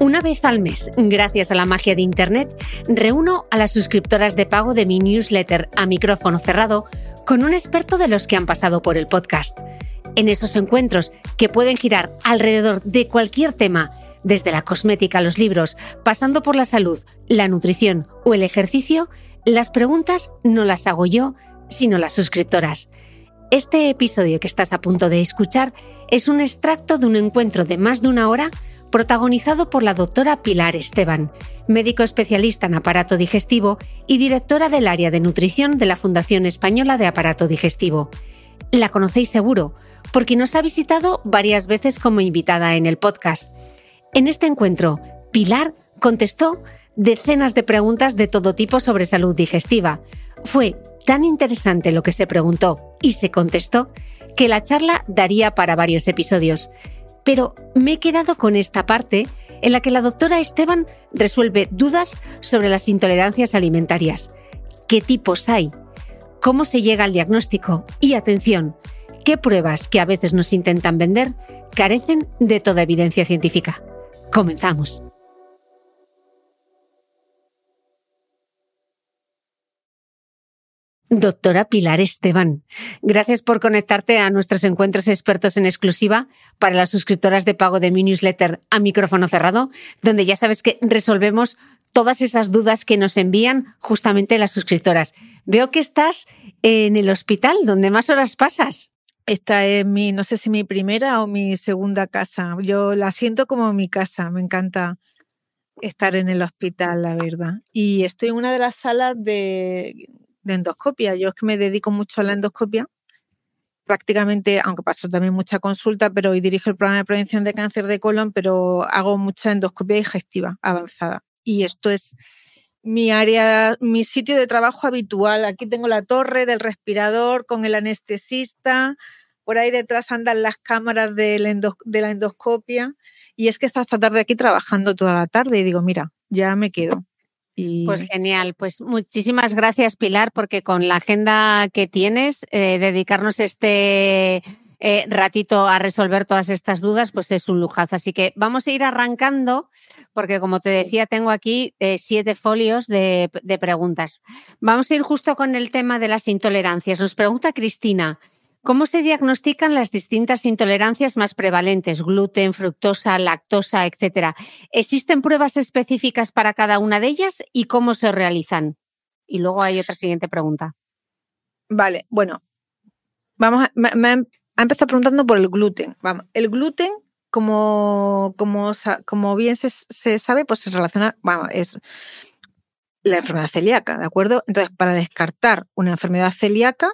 Una vez al mes, gracias a la magia de Internet, reúno a las suscriptoras de pago de mi newsletter a micrófono cerrado con un experto de los que han pasado por el podcast. En esos encuentros, que pueden girar alrededor de cualquier tema, desde la cosmética a los libros, pasando por la salud, la nutrición o el ejercicio, las preguntas no las hago yo, sino las suscriptoras. Este episodio que estás a punto de escuchar es un extracto de un encuentro de más de una hora protagonizado por la doctora Pilar Esteban, médico especialista en aparato digestivo y directora del área de nutrición de la Fundación Española de Aparato Digestivo. La conocéis seguro, porque nos ha visitado varias veces como invitada en el podcast. En este encuentro, Pilar contestó decenas de preguntas de todo tipo sobre salud digestiva. Fue tan interesante lo que se preguntó y se contestó que la charla daría para varios episodios. Pero me he quedado con esta parte en la que la doctora Esteban resuelve dudas sobre las intolerancias alimentarias. ¿Qué tipos hay? ¿Cómo se llega al diagnóstico? Y atención, ¿qué pruebas que a veces nos intentan vender carecen de toda evidencia científica? Comenzamos. Doctora Pilar Esteban, gracias por conectarte a nuestros encuentros expertos en exclusiva para las suscriptoras de pago de mi newsletter a micrófono cerrado, donde ya sabes que resolvemos todas esas dudas que nos envían justamente las suscriptoras. Veo que estás en el hospital, donde más horas pasas. Esta es mi, no sé si mi primera o mi segunda casa. Yo la siento como mi casa, me encanta estar en el hospital, la verdad. Y estoy en una de las salas de de endoscopia. Yo es que me dedico mucho a la endoscopia, prácticamente, aunque paso también mucha consulta, pero hoy dirijo el programa de prevención de cáncer de colon, pero hago mucha endoscopia digestiva avanzada. Y esto es mi área, mi sitio de trabajo habitual. Aquí tengo la torre del respirador con el anestesista, por ahí detrás andan las cámaras de la, endoscopia. Y es que está esta tarde aquí trabajando toda la tarde y digo, mira, ya me quedo. Pues genial, pues muchísimas gracias Pilar, porque con la agenda que tienes, eh, dedicarnos este, eh, ratito a resolver todas estas dudas, pues es un lujazo. Así que vamos a ir arrancando, porque como te decía, tengo aquí eh, siete folios de, de preguntas. Vamos a ir justo con el tema de las intolerancias. Nos pregunta Cristina. ¿Cómo se diagnostican las distintas intolerancias más prevalentes, gluten, fructosa, lactosa, etcétera? ¿Existen pruebas específicas para cada una de ellas y cómo se realizan? Y luego hay otra siguiente pregunta. Vale, bueno, vamos a, me, ha empezado preguntando por el gluten. El gluten, como, bien se, se sabe, pues se relaciona, es la enfermedad celíaca, ¿de acuerdo? Entonces, para descartar una enfermedad celíaca,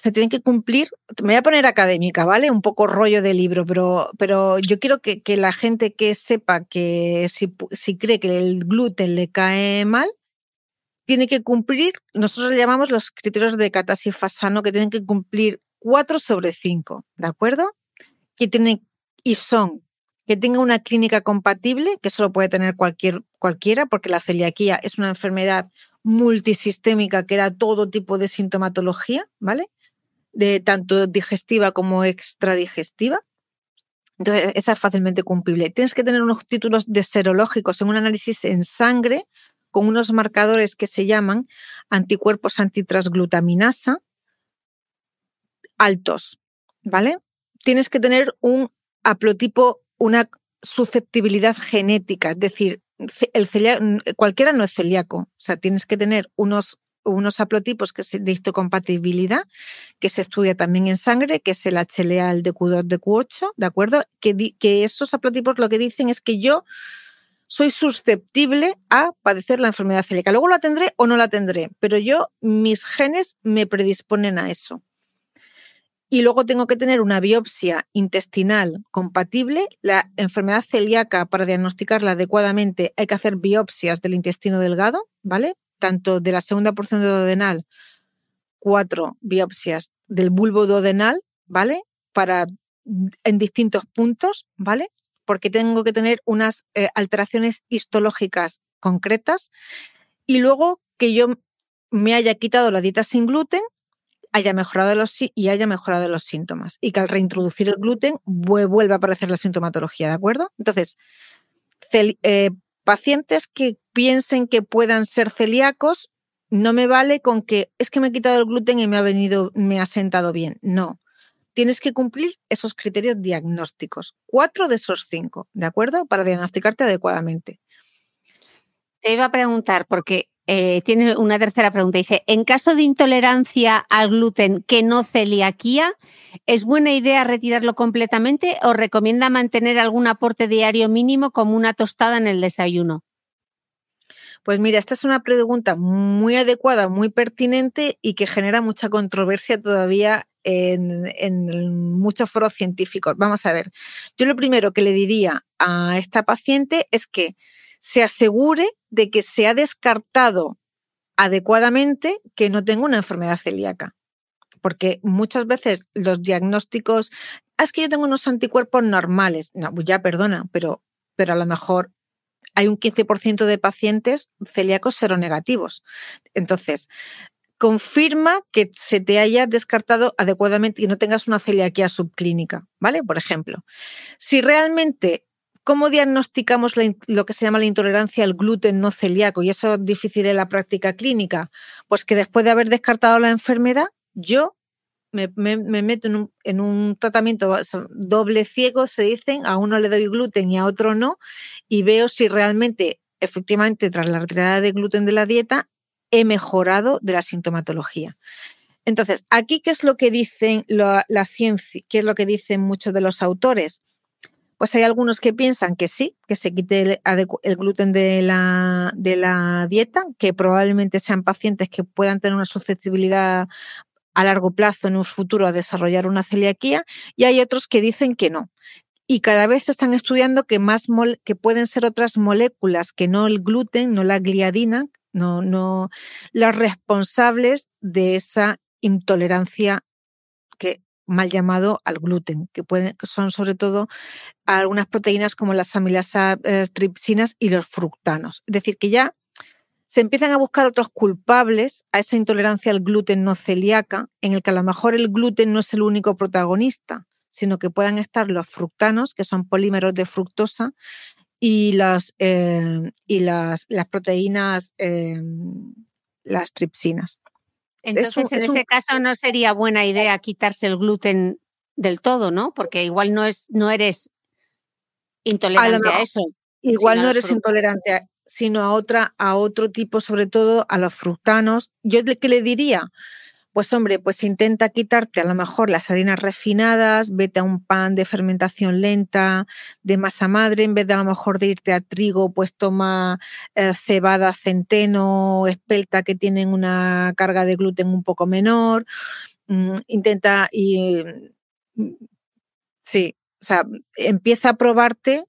se tienen que cumplir, me voy a poner académica, ¿vale? Un poco rollo de libro, pero, pero yo quiero que, que la gente que sepa que si, si, cree que el gluten le cae mal, tiene que cumplir, nosotros le llamamos los criterios de Fasano, que tienen que cumplir 4 sobre 5, ¿de acuerdo? Que y son que tenga una clínica compatible, que eso lo puede tener cualquier, cualquiera, porque la celiaquía es una enfermedad multisistémica que da todo tipo de sintomatología, ¿vale? De tanto digestiva como extradigestiva. Entonces, esa es fácilmente cumplible. Tienes que tener unos títulos de serológicos en un análisis en sangre con unos marcadores que se llaman anticuerpos antitransglutaminasa altos, ¿vale? Tienes que tener un haplotipo, una susceptibilidad genética, es decir, el cualquiera no es celíaco, o sea, tienes que tener unos unos haplotipos que es de histocompatibilidad, que se estudia también en sangre, que es el HLA, el DQ2, DQ8, ¿de acuerdo? Que, que esos haplotipos lo que dicen es que yo soy susceptible a padecer la enfermedad celíaca. Luego la tendré o no la tendré, pero yo, mis genes me predisponen a eso. Y luego tengo que tener una biopsia intestinal compatible. La enfermedad celíaca, para diagnosticarla adecuadamente, hay que hacer biopsias del intestino delgado, ¿vale? Tanto de la segunda porción de duodenal, cuatro biopsias del bulbo duodenal, ¿vale? Para en distintos puntos, ¿vale? Porque tengo que tener unas eh, alteraciones histológicas concretas y luego que yo me haya quitado la dieta sin gluten haya mejorado los y haya mejorado los síntomas y que al reintroducir el gluten vuelva a aparecer la sintomatología, ¿de acuerdo? Entonces, eh, pacientes que piensen que puedan ser celíacos, no me vale con que es que me he quitado el gluten y me ha venido, me ha sentado bien. No. Tienes que cumplir esos criterios diagnósticos. Cuatro de esos cinco, ¿de acuerdo? Para diagnosticarte adecuadamente. Te iba a preguntar, porque eh, tiene una tercera pregunta. Dice, en caso de intolerancia al gluten que no celiaquía, ¿es buena idea retirarlo completamente o recomienda mantener algún aporte diario mínimo como una tostada en el desayuno? Pues mira, esta es una pregunta muy adecuada, muy pertinente y que genera mucha controversia todavía en, en, muchos foros científicos. Vamos a ver, yo lo primero que le diría a esta paciente es que se asegure de que se ha descartado adecuadamente que no tenga una enfermedad celíaca. Porque muchas veces los diagnósticos, ah, es que yo tengo unos anticuerpos normales. No, ya perdona, pero, pero a lo mejor hay un 15% de pacientes celíacos seronegativos. Entonces, confirma que se te haya descartado adecuadamente y no tengas una celiaquía subclínica, ¿vale? Por ejemplo, si realmente ¿Cómo diagnosticamos lo que se llama la intolerancia al gluten no celíaco? Y eso es difícil en la práctica clínica. Pues que después de haber descartado la enfermedad, yo me, meto en un, en un, tratamiento doble ciego, se dicen, a uno le doy gluten y a otro no, y veo si realmente, efectivamente, tras la retirada de gluten de la dieta, he mejorado de la sintomatología. Entonces, aquí, ¿qué es lo que dicen la ciencia? ¿Qué es lo que dicen muchos de los autores? Pues hay algunos que piensan que sí, que se quite el, gluten de la, de la dieta, que probablemente sean pacientes que puedan tener una susceptibilidad a largo plazo en un futuro a desarrollar una celiaquía y hay otros que dicen que no. Y cada vez se están estudiando que, más que pueden ser otras moléculas que no el gluten, no la gliadina, no, no las responsables de esa intolerancia que mal llamado al gluten, que, pueden, son sobre todo algunas proteínas como las amilasas, eh, tripsinas y los fructanos. Es decir, que ya se empiezan a buscar otros culpables a esa intolerancia al gluten no celíaca, en el que a lo mejor el gluten no es el único protagonista, sino que puedan estar los fructanos, que son polímeros de fructosa, y las, eh, y las, las proteínas, eh, las tripsinas. Entonces, en ese caso no sería buena idea quitarse el gluten del todo, ¿no? Porque igual no, es, no eres intolerante a, eso. Igual no eres intolerante, a, sino a, otra, a otro tipo, sobre todo a los fructanos. Yo qué le diría, pues hombre, pues intenta quitarte a lo mejor las harinas refinadas, vete a un pan de fermentación lenta, de masa madre, en vez de a lo mejor de irte a trigo, pues toma eh, cebada, centeno, espelta que tienen una carga de gluten un poco menor. Mm, intenta y mm, sí, o sea, empieza a probarte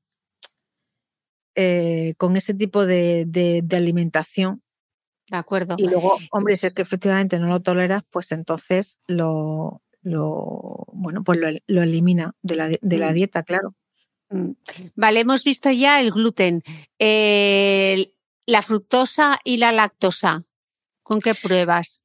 eh, con ese tipo de, de alimentación de acuerdo. Y luego, hombre, si es que efectivamente no lo toleras, pues entonces lo, lo bueno, pues lo, elimina de la, de la, mm. dieta, claro. Mm. Vale, hemos visto ya el gluten, la fructosa y la lactosa. ¿Con qué pruebas?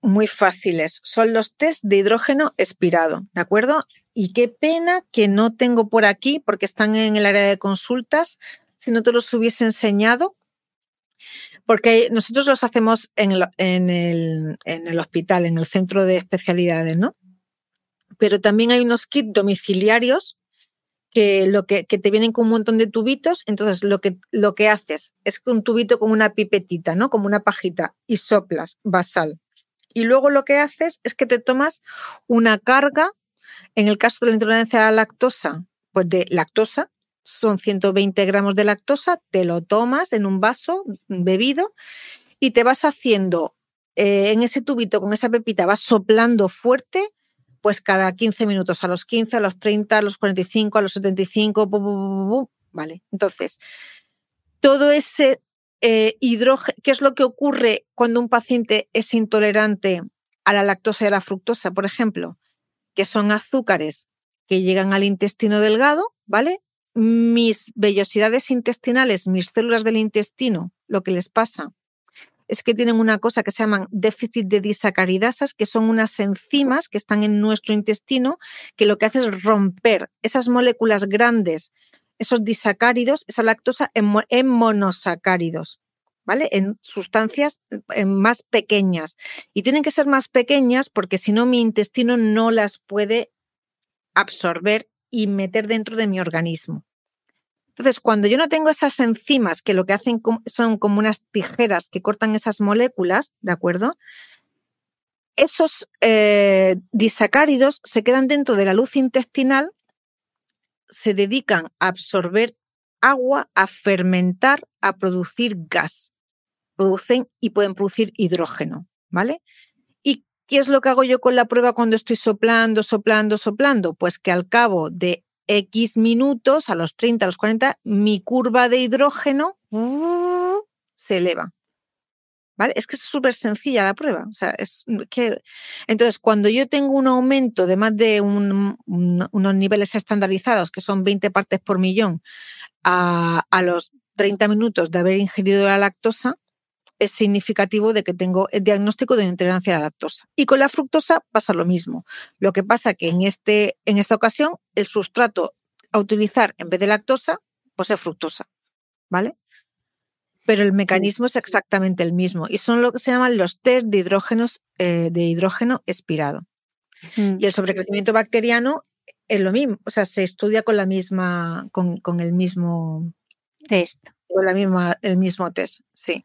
Muy fáciles. Son los test de hidrógeno expirado, ¿de acuerdo? Y qué pena que no tengo por aquí, porque están en el área de consultas. Si no te los hubiese enseñado, porque nosotros los hacemos en el, hospital, en el centro de especialidades, ¿no? Pero también hay unos kits domiciliarios que, lo que, te vienen con un montón de tubitos. Entonces, lo que, lo que haces es un tubito con una pipetita, ¿no? Como una pajita, y soplas basal. Y luego lo que haces es que te tomas una carga, en el caso de la intolerancia a la lactosa, pues de lactosa, son 120 gramos de lactosa, te lo tomas en un vaso bebido y te vas haciendo eh, en ese tubito con esa pepita, vas soplando fuerte, pues cada 15 minutos, a los 15, a los 30, a los 45, a los 75, vale. Entonces, todo ese eh, hidrógeno, ¿qué es lo que ocurre cuando un paciente es intolerante a la lactosa y a la fructosa, por ejemplo? Que son azúcares que llegan al intestino delgado, ¿vale? Mis vellosidades intestinales, mis células del intestino, lo que les pasa es que tienen una cosa que se llaman déficit de disacaridasas, que son unas enzimas que están en nuestro intestino, que lo que hace es romper esas moléculas grandes, esos disacáridos, esa lactosa en, monosacáridos. ¿Vale? En sustancias más pequeñas. Y tienen que ser más pequeñas porque si no mi intestino no las puede absorber y meter dentro de mi organismo. Entonces, cuando yo no tengo esas enzimas que lo que hacen son como unas tijeras que cortan esas moléculas, ¿de acuerdo? Esos eh, disacáridos se quedan dentro de la luz intestinal, se dedican a absorber agua, a fermentar, a producir gas. Producen y pueden producir hidrógeno, ¿vale? ¿Qué es lo que hago yo con la prueba cuando estoy soplando, soplando, soplando? Pues que al cabo de X minutos, a los 30, a los 40, mi curva de hidrógeno uh, se eleva. ¿Vale? Es que es súper sencilla la prueba. O sea, es que... Entonces, cuando yo tengo un aumento de más de unos niveles estandarizados, que son 20 partes por millón, a, a los 30 minutos de haber ingerido la lactosa, es significativo de que tengo el diagnóstico de intolerancia a la lactosa. Y con la fructosa pasa lo mismo. Lo que pasa que en, este, en esta ocasión el sustrato a utilizar en vez de lactosa, pues es fructosa. ¿Vale? Pero el mecanismo es exactamente el mismo y son lo que se llaman los test de, hidrógenos, eh, de hidrógeno expirado. Mm. Y el sobrecrecimiento bacteriano es lo mismo, o sea, se estudia con la misma, con, con el mismo test. Con la misma, el mismo test, sí.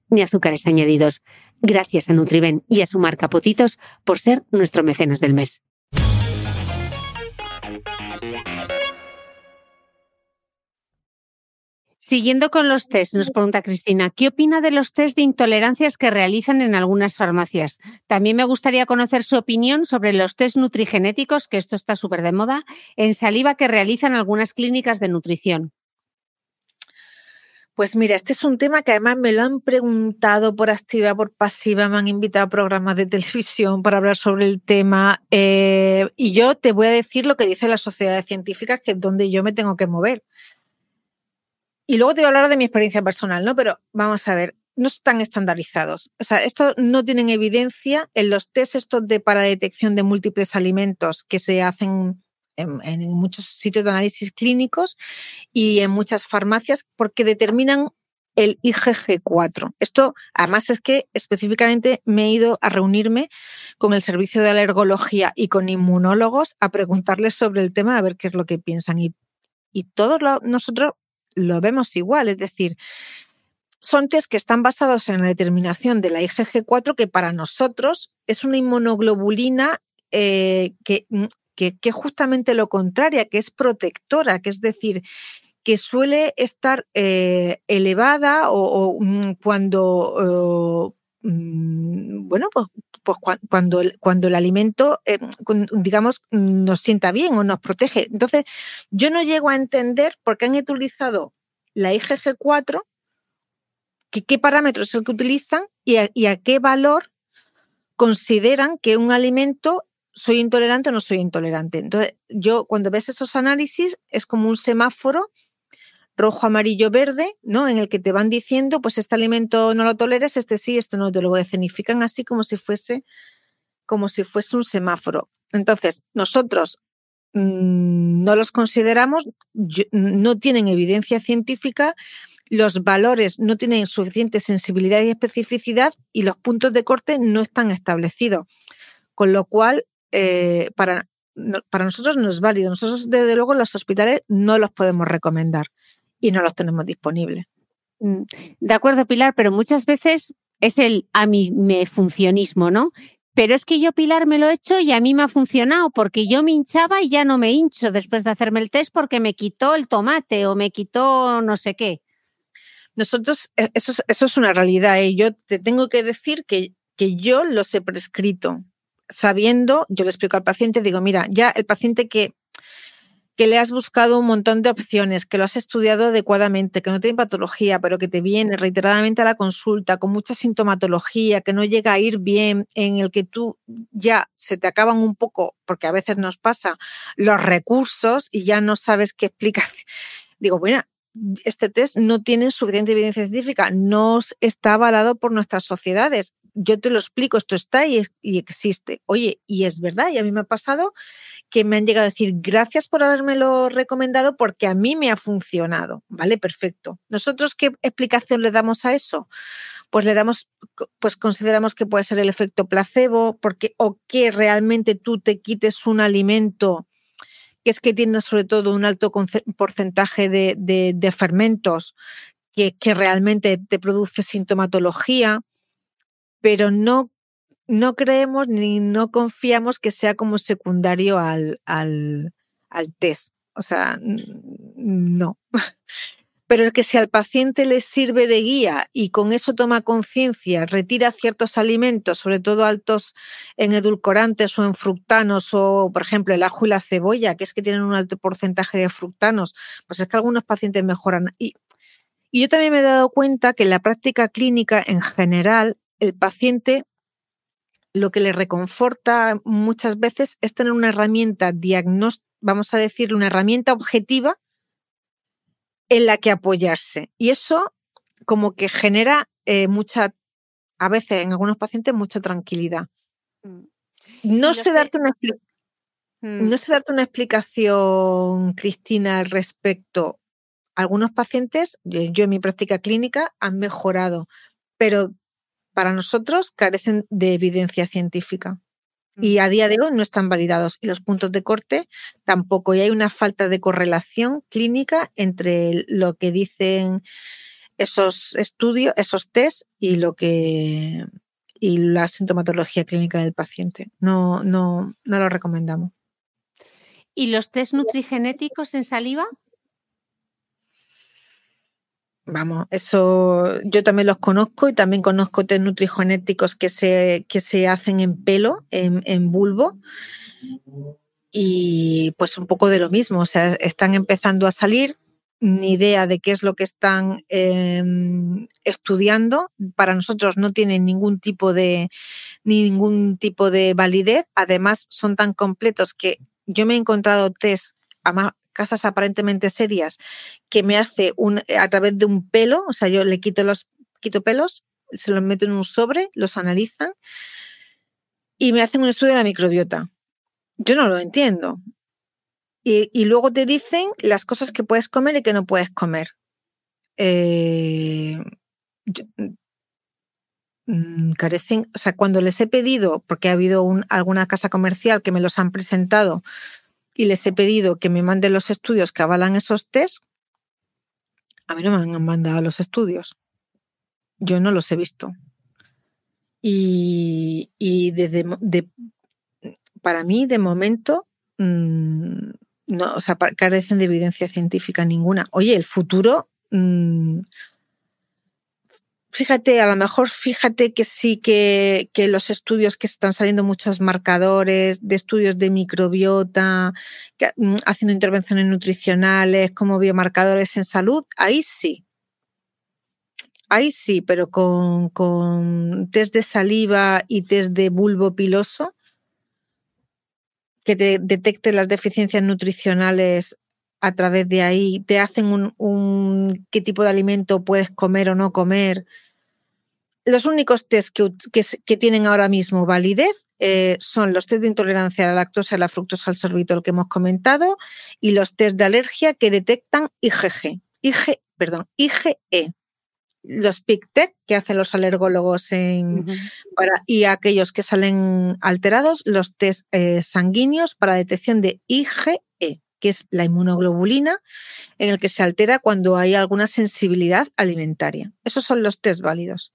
ni azúcares añadidos. Gracias a Nutriben y a su marca Potitos por ser nuestro mecenas del mes. Siguiendo con los test, nos pregunta Cristina, ¿qué opina de los test de intolerancias que realizan en algunas farmacias? También me gustaría conocer su opinión sobre los test nutrigenéticos, que esto está súper de moda, en saliva que realizan algunas clínicas de nutrición. Pues mira, este es un tema que además me lo han preguntado por activa, por pasiva, me han invitado a programas de televisión para hablar sobre el tema eh, y yo te voy a decir lo que dice la sociedad científica, que es donde yo me tengo que mover. Y luego te voy a hablar de mi experiencia personal, ¿no? Pero vamos a ver, no están estandarizados. O sea, esto no tienen evidencia en los test estos de para detección de múltiples alimentos que se hacen en, muchos sitios de análisis clínicos y en muchas farmacias porque determinan el IgG4. Esto, además, es que específicamente me he ido a reunirme con el servicio de alergología y con inmunólogos a preguntarles sobre el tema, a ver qué es lo que piensan. Y, y todos nosotros lo vemos igual, es decir, son test que están basados en la determinación de la IgG4, que para nosotros es una inmunoglobulina eh, que que, es justamente lo contrario, que es protectora, que es decir, que suele estar eh, elevada o, mm, cuando, mm, bueno, pues, pues cuando, cuando el alimento, eh, digamos, nos sienta bien o nos protege. Entonces, yo no llego a entender por qué han utilizado la IgG4, qué parámetros es el que utilizan y a qué valor consideran que un alimento soy intolerante o no soy intolerante. Entonces, yo cuando ves esos análisis es como un semáforo rojo, amarillo, verde, ¿no? En el que te van diciendo, pues este alimento no lo toleres, este sí, este no te lo escenifican así como si fuese como si fuese un semáforo. Entonces, nosotros mm, no los consideramos, no tienen evidencia científica, los valores no tienen suficiente sensibilidad y especificidad y los puntos de corte no están establecidos. Con lo cual, eh, para, para nosotros no es válido. Nosotros, desde luego, los hospitales no los podemos recomendar y no los tenemos disponibles. Mm, de acuerdo, Pilar, pero muchas veces es el a mí me funcionismo, ¿no? Pero es que yo, Pilar, me lo he hecho y a mí me ha funcionado porque yo me hinchaba y ya no me hincho después de hacerme el test porque me quitó el tomate o me quitó no sé qué. Nosotros, eh, eso es, eso es una realidad. y ¿eh? Yo te tengo que decir que, que yo los he prescrito sabiendo, yo le explico al paciente, digo, mira, ya el paciente que, que le has buscado un montón de opciones, que lo has estudiado adecuadamente, que no tiene patología, pero que te viene reiteradamente a la consulta con mucha sintomatología, que no llega a ir bien, en el que tú ya se te acaban un poco, porque a veces nos pasa, los recursos y ya no sabes qué explicar. Digo, bueno, este test no tiene suficiente evidencia científica, no está avalado por nuestras sociedades yo te lo explico, esto está y, existe. Oye, y es verdad, y a mí me ha pasado que me han llegado a decir gracias por habérmelo recomendado porque a mí me ha funcionado. Vale, perfecto. ¿Nosotros qué explicación le damos a eso? Pues le damos, pues consideramos que puede ser el efecto placebo, porque, o que realmente tú te quites un alimento que es que tiene sobre todo un alto porcentaje de, de, fermentos que, que realmente te produce sintomatología pero no, no creemos ni no confiamos que sea como secundario al, al, al test. O sea, no. Pero el que si al paciente le sirve de guía y con eso toma conciencia, retira ciertos alimentos, sobre todo altos en edulcorantes o en fructanos, o por ejemplo el ajo y la cebolla, que es que tienen un alto porcentaje de fructanos, pues es que algunos pacientes mejoran. Y, y yo también me he dado cuenta que en la práctica clínica en general, el paciente lo que le reconforta muchas veces es tener una herramienta diagnóstica, vamos a decir, una herramienta objetiva en la que apoyarse. Y eso como que genera eh, mucha, a veces en algunos pacientes, mucha tranquilidad. Mm. No sé, darte una mm. no sé darte una explicación, Cristina, al respecto. Algunos pacientes, yo en mi práctica clínica, han mejorado, pero para nosotros carecen de evidencia científica y a día de hoy no están validados y los puntos de corte tampoco. Y hay una falta de correlación clínica entre lo que dicen esos estudios, esos test y lo que y la sintomatología clínica del paciente. No, no, no lo recomendamos. ¿Y los test nutrigenéticos en saliva? Vamos, eso yo también los conozco y también conozco test nutrigenéticos que se, que se hacen en pelo, en, bulbo. Y pues un poco de lo mismo, o sea, están empezando a salir, ni idea de qué es lo que están em, estudiando. Para nosotros no tienen ningún tipo de ningún tipo de validez. Además, son tan completos que yo me he encontrado test, casas aparentemente serias que me hace un, a través de un pelo, o sea, yo le quito los quito pelos, se los meto en un sobre, los analizan y me hacen un estudio de la microbiota. Yo no lo entiendo. Y, luego te dicen las cosas que puedes comer y que no puedes comer. Eh, mm, carecen, o sea, cuando les he pedido, porque ha habido alguna casa comercial que me los han presentado y les he pedido que me manden los estudios que avalan esos test, a mí no me han mandado los estudios. Yo no los he visto. Y, de, para mí, de momento, mm, no, o sea, carecen de evidencia científica ninguna. Oye, el futuro mm, Fíjate, a lo mejor fíjate que sí que, los estudios que están saliendo muchos marcadores de estudios de microbiota, mm, haciendo intervenciones nutricionales como biomarcadores en salud, ahí sí. Ahí sí, pero con, con test de saliva y test de bulbo piloso, que te detecte las deficiencias nutricionales a través de ahí, te hacen un, qué tipo de alimento puedes comer o no comer. Los únicos test que, tienen ahora mismo validez eh, son los test de intolerancia a la lactosa y a la fructosa al sorbitol que hemos comentado y los test de alergia que detectan IgG, IG, perdón, IgE. Los PIC-TEC que hacen los alergólogos en, para, y aquellos que salen alterados, los test eh, sanguíneos para detección de IgE que es la inmunoglobulina, en el que se altera cuando hay alguna sensibilidad alimentaria. Esos son los test válidos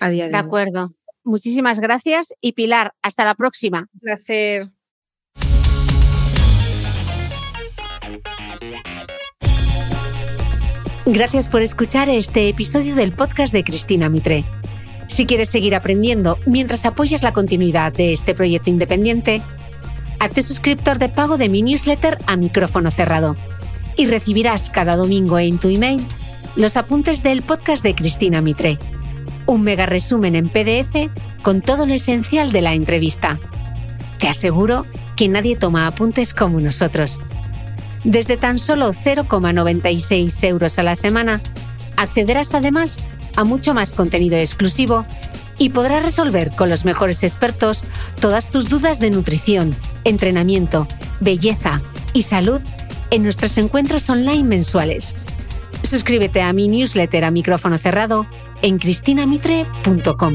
a día de, de acuerdo. Muchísimas gracias y Pilar, hasta la próxima. Un placer. Gracias por escuchar este episodio del podcast de Cristina Mitre. Si quieres seguir aprendiendo mientras apoyas la continuidad de este proyecto independiente, Hazte suscriptor de pago de mi newsletter a micrófono cerrado y recibirás cada domingo en tu email los apuntes del podcast de Cristina Mitre. Un mega resumen en PDF con todo lo esencial de la entrevista. Te aseguro que nadie toma apuntes como nosotros. Desde tan solo 0,96 euros a la semana, accederás además a mucho más contenido exclusivo y podrás resolver con los mejores expertos todas tus dudas de nutrición, entrenamiento, belleza y salud en nuestros encuentros online mensuales. Suscríbete a mi newsletter a micrófono cerrado en cristinamitre.com.